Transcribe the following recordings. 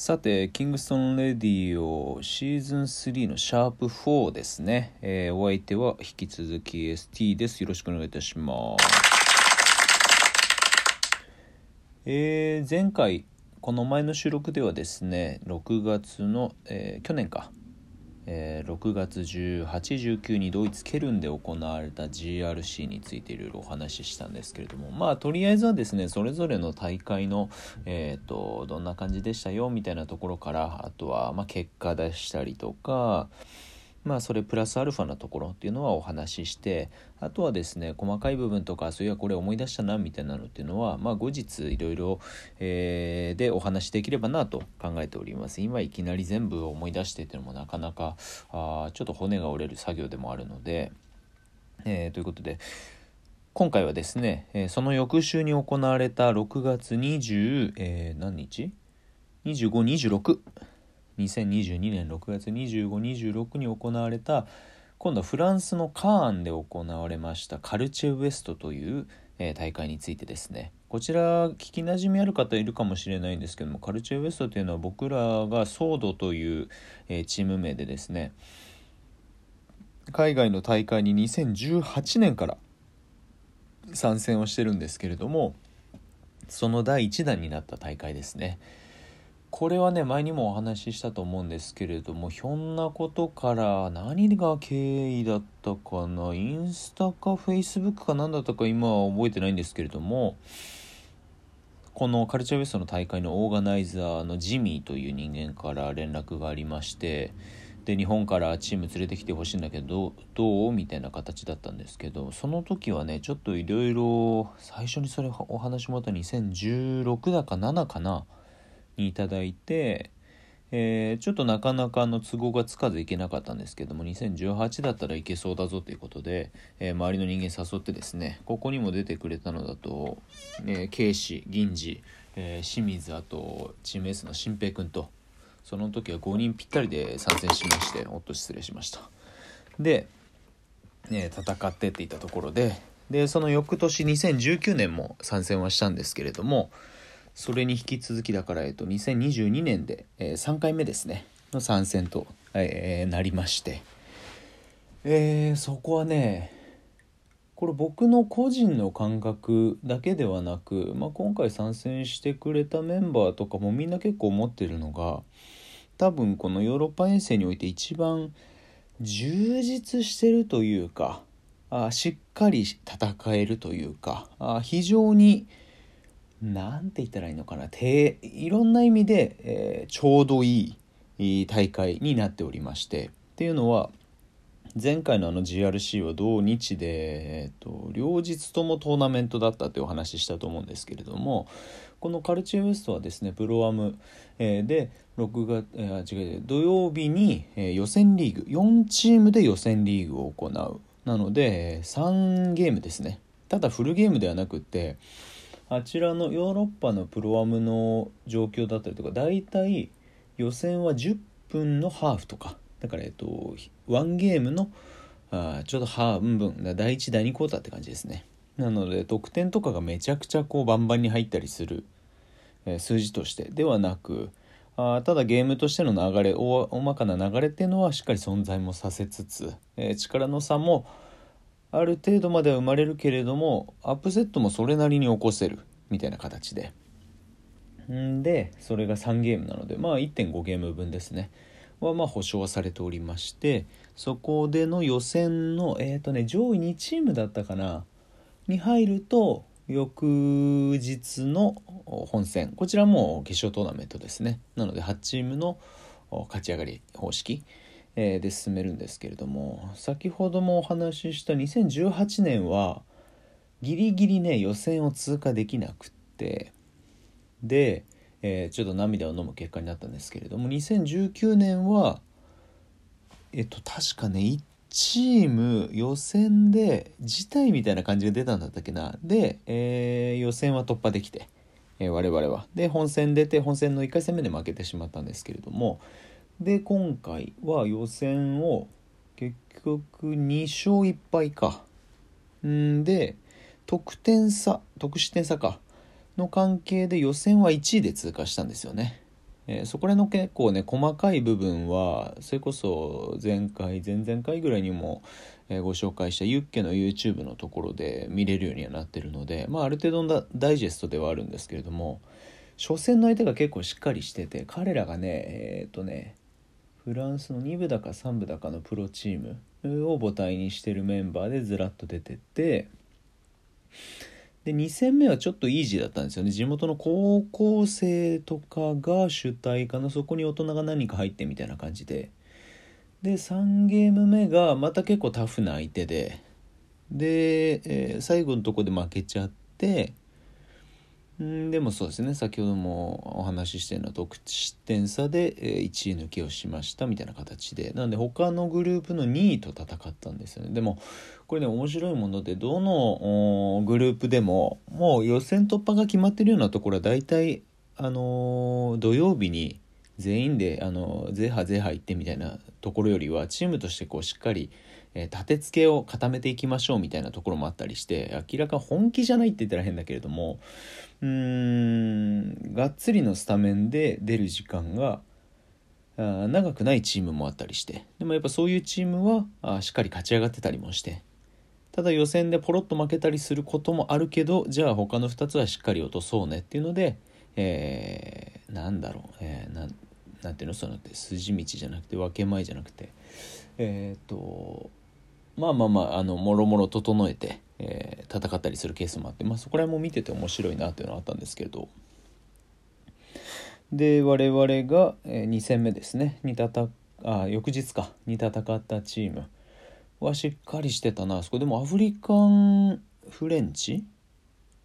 さて、キングストンレディオシーズン3のシャープ4ですね。えー、お相手は引き続き ST です。よろしくお願いいたします。えー、前回、この前の収録ではですね、6月の、えー、去年か、えー、6月1819にドイツケルンで行われた GRC についていろいろお話ししたんですけれどもまあとりあえずはですねそれぞれの大会の、えーと、どんな感じでしたよみたいなところからあとは、まあ、結果出したりとかまあそれプラスアルファなところっていうのはお話ししてあとはですね細かい部分とかそういやこれ思い出したなみたいなのっていうのはまあ後日いろいろでお話しできればなと考えております今いきなり全部思い出してっていうのもなかなかあちょっと骨が折れる作業でもあるので、えー、ということで今回はですね、えー、その翌週に行われた6月20、えー、何日 ?2526 2022年6月2526に行われた今度はフランスのカーンで行われましたカルチェウエストという、えー、大会についてですねこちら聞きなじみある方いるかもしれないんですけどもカルチェウエストというのは僕らがソードという、えー、チーム名でですね海外の大会に2018年から参戦をしてるんですけれどもその第1弾になった大会ですね。これはね前にもお話ししたと思うんですけれどもひょんなことから何が経緯だったかな？インスタかフェイスブックか何だったか今は覚えてないんですけれどもこのカルチャーウエストの大会のオーガナイザーのジミーという人間から連絡がありましてで日本からチーム連れてきてほしいんだけどどう？みたいな形だったんですけどその時はねちょっといろいろ最初にそれお話もらった2016だか7かな？にいただいて、えー、ちょっとなかなかの都合がつかずいけなかったんですけども2018だったらいけそうだぞということで、えー、周りの人間誘ってですねここにも出てくれたのだと、えー、慶司銀次、え清水あとチームエースの新平君とその時は5人ぴったりで参戦しましておっと失礼しました。で、え戦ってっていったところででその翌年2019年も参戦はしたんですけれどもそれに引き続きだから、えっと、2022年で、えー、3回目ですね。の参戦と、えー、なりまして、えー、そこはねこれ僕の個人の感覚だけではなく、まあ、今回参戦してくれたメンバーとかもみんな結構思ってるのが多分このヨーロッパ遠征において一番充実してるというかあしっかり戦えるというかあ非常に何て言ったらいいのかな。ていろんな意味で、えー、ちょうどいい大会になっておりまして。っていうのは前回のあの GRC は同日で、えーと、両日ともトーナメントだったというお話ししたと思うんですけれどもこのカルチウエストはですねプロアム、えー、で6月、えー、違う土曜日に、えー、予選リーグ4チームで予選リーグを行う。なので3ゲームですね。ただフルゲームではなくってあちらのヨーロッパのプロアムの状況だったりとか大体予選は10分のハーフとかだからえっと1ゲームのあちょうど半分第1第2クォーターって感じですね。なので得点とかがめちゃくちゃこうバンバンに入ったりする、え、数字としてではなくあただゲームとしての流れ大まかな流れっていうのはしっかり存在もさせつつ、えー、力の差もある程度までは生まれるけれどもアップセットもそれなりに起こせるみたいな形で。んでそれが3ゲームなのでまあ1.5ゲーム分ですね。はまあ保証はされておりましてそこでの予選のえっ、ー、とね上位2チームだったかな？に入ると翌日の本戦。こちらも決勝トーナメントですね。なので8チームの勝ち上がり方式。えで進めるんですけれども先ほどもお話しした2018年はギリギリね予選を通過できなくってで、えー、ちょっと涙を飲む結果になったんですけれども2019年はえっと確かね1チーム予選で辞退みたいな感じが出たんだったっけな。で、えー、予選は突破できて、えー、我々は。で本戦出て本戦の1回戦目で負けてしまったんですけれどもで今回は予選を結局2勝1敗か。んで得点差得失点差か。の関係で予選は1位で通過したんですよね。えー、そこら辺の結構ね細かい部分はそれこそ前回前々回ぐらいにも、え、ご紹介したユッケの YouTube のところで見れるようにはなってるので、まあ、ある程度のダイジェストではあるんですけれども初戦の相手が結構しっかりしてて彼らがねえっ、とねフランスの2部だか3部だかのプロチームを母体にしてるメンバーでずらっと出てってで2戦目はちょっとイージーだったんですよね。地元の高校生とかが主体かな。そこに大人が何か入ってみたいな感じで。で3ゲーム目がまた結構タフな相手で。で、えー、最後のとこで負けちゃってんでもそうですね。先ほどもお話ししてるのは得失点差で1位抜けをしましたみたいな形で。なんで他のグループの2位と戦ったんですよね。でもこれね面白いものでどのグループでももう予選突破が決まってるようなところは大体あの土曜日に全員であのゼハゼハ行ってみたいなところよりはチームとしてこうしっかりえー、立て付けを固めていきましょうみたいなところもあったりして明らか本気じゃないって言ったら変だけれどもうーんがっつりのスタメンで出る時間が長くないチームもあったりしてでもやっぱそういうチームはあしっかり勝ち上がってたりもしてただ予選でポロッと負けたりすることもあるけどじゃあ他の2つはしっかり落とそうねっていうので、えー、なんだろう、えー、なていうの？そうのって筋道じゃなくて分け前じゃなくてえっ、とまあまあまああのもろもろ整えて、えー、戦ったりするケースもあって、まあ、そこら辺も見てて面白いなっていうのはあったんですけれど。で我々が、え2戦目ですね。にたたあ翌日か。に戦ったチーム。はしっかりしてたな。あそこでもアフリカンフレンチ？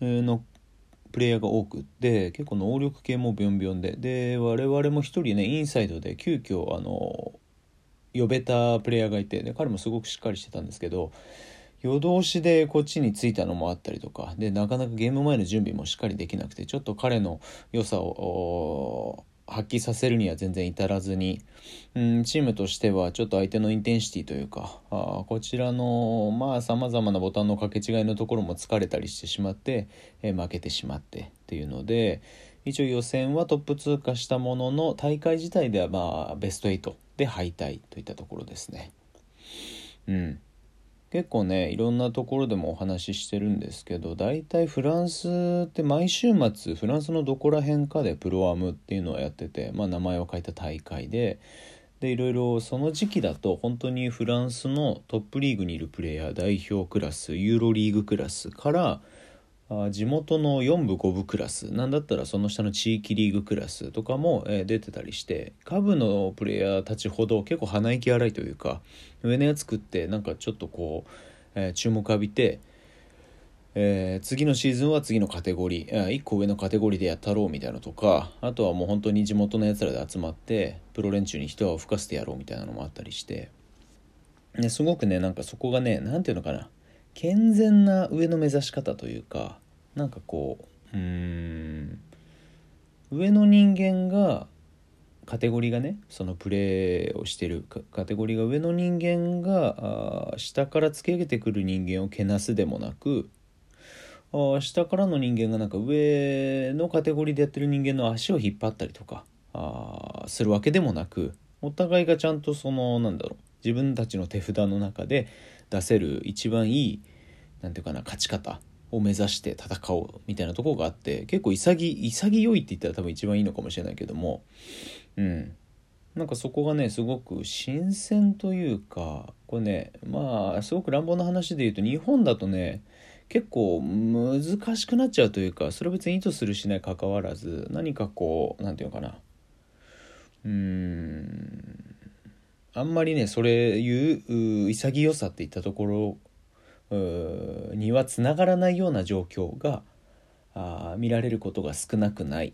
のプレイヤーが多くって結構能力系もビョンビョンで。で我々も一人ねインサイドで急遽あの呼べたプレイヤーがいてで彼もすごくしっかりしてたんですけど夜通しでこっちに着いたのもあったりとかでなかなかゲーム前の準備もしっかりできなくてちょっと彼の良さを発揮させるには全然至らずに、うん、チームとしてはちょっと相手のインテンシティというかあこちらのまあさまざまなボタンの掛け違いのところも疲れたりしてしまって、え、負けてしまってっていうので一応予選はトップ通過したものの大会自体ではまあベスト8で敗退といったところですね。うん、結構ねいろんなところでもお話ししてるんですけど大体フランスって毎週末フランスのどこら辺かでプロアームっていうのをやってて、まあ、名前を書いた大会ででいろいろその時期だと本当にフランスのトップリーグにいるプレイヤー代表クラスユーロリーグクラスから地元の4部5部クラス。なんだったらその下の地域リーグクラスとかも、え、出てたりして下部のプレイヤーたちほど結構鼻息荒いというか上のやつ食ってなんかちょっとこう、えー、注目浴びて、えー、次のシーズンは次のカテゴリー1個上のカテゴリーでやったろうみたいなのとかあとはもう本当に地元のやつらで集まってプロ連中に一泡吹かせてやろうみたいなのもあったりして。ですごくねなんかそこがね何て言うのかな。健全な上の目指し方というかなんかこううん上の人間がカテゴリーがねそのプレーをしてるカテゴリーが上の人間が下から突き上げてくる人間をけなすでもなくあ下からの人間がなんか上のカテゴリーでやってる人間の足を引っ張ったりとかあするわけでもなくお互いがちゃんとそのなんだろう自分たちの手札の中で出せる一番いい何て言うかな勝ち方を目指して戦おうみたいなとこがあって結構潔潔いって言ったら多分一番いいのかもしれないけどもうん。なんかそこがねすごく新鮮というかこれねまあすごく乱暴な話で言うと日本だとね結構難しくなっちゃうというかそれは別に意図するしないかかわらず何かこう何て言うのかな。うーん。あんまりねそれいう潔さっていったところにはつながらないような状況があ見られることが少なくないっ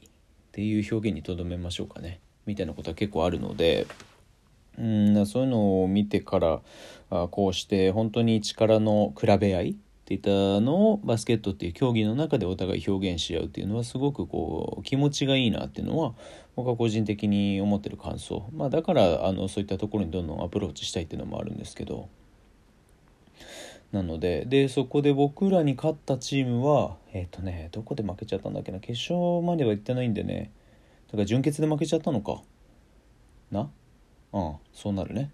ていう表現にとどめましょうかね。みたいなことは結構あるので。うんそういうのを見てからあこうして本当に力の比べ合いっていったのをバスケットっていう競技の中でお互い表現し合うっていうのはすごくこう気持ちがいいなっていうのは僕は個人的に思ってる感想。まあだからあのそういったところにどんどんアプローチしたいっていうのもあるんですけど。なのででそこで僕らに勝ったチームはえっ、ー、とねどこで負けちゃったんだっけな決勝までは行ってないんでねだから準決で負けちゃったのか。な？うんそうなるね。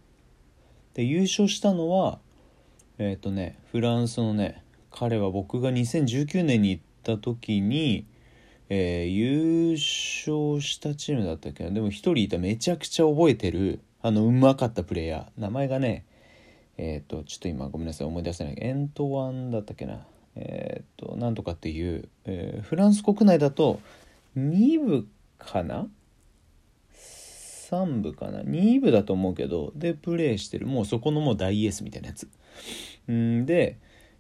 で優勝したのはえっ、ー、とねフランスのね彼は僕が2019年に行った時に、えー、優勝したチームだったっけな。でも1人いた。めちゃくちゃ覚えてる。あのうまかったプレイヤー。名前がねえっ、ー、とちょっと今ごめんなさい思い出せない。エントワンだったっけな。えっ、ー、となんとかっていう、えフランス国内だと2部かな？3部かな？2部だと思うけどでプレイしてる。もうそこのもう大エースみたいなやつ。んで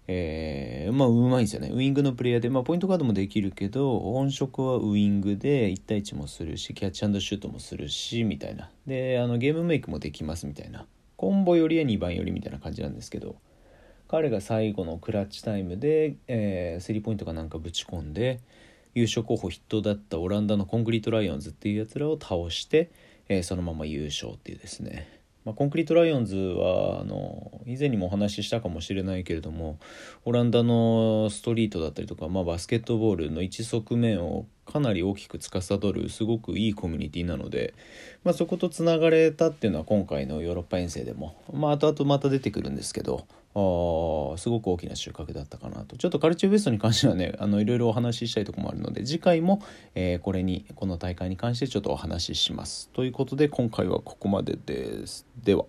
えー、まあうまいんですよね。ウイングのプレイヤーで、まあ、ポイントガードもできるけど本職はウイングで1対1もするしキャッチシュートもするしみたいな。であのゲームメイクもできますみたいな。コンボよりは2番よりみたいな感じなんですけど彼が最後のクラッチタイムで、えー、スリーポイントかなんかぶち込んで優勝候補筆頭だったオランダの Concrete Lions っていうやつらを倒して、えー、そのまま優勝っていうですね。まあ、 Concrete Lions はあの以前にもお話ししたかもしれないけれどもオランダのストリートだったりとか、まあ、バスケットボールの一側面をかなり大きく司るすごくいいコミュニティなので、まあ、そことつながれたっていうのは今回のヨーロッパ遠征でも、まあ、後々また出てくるんですけどあすごく大きな収穫だったかなと。ちょっとカルチューベストに関してはね あのいろいろお話ししたいとこもあるので次回も、えー、これにこの大会に関してちょっとお話しします。ということで今回はここまでです。では。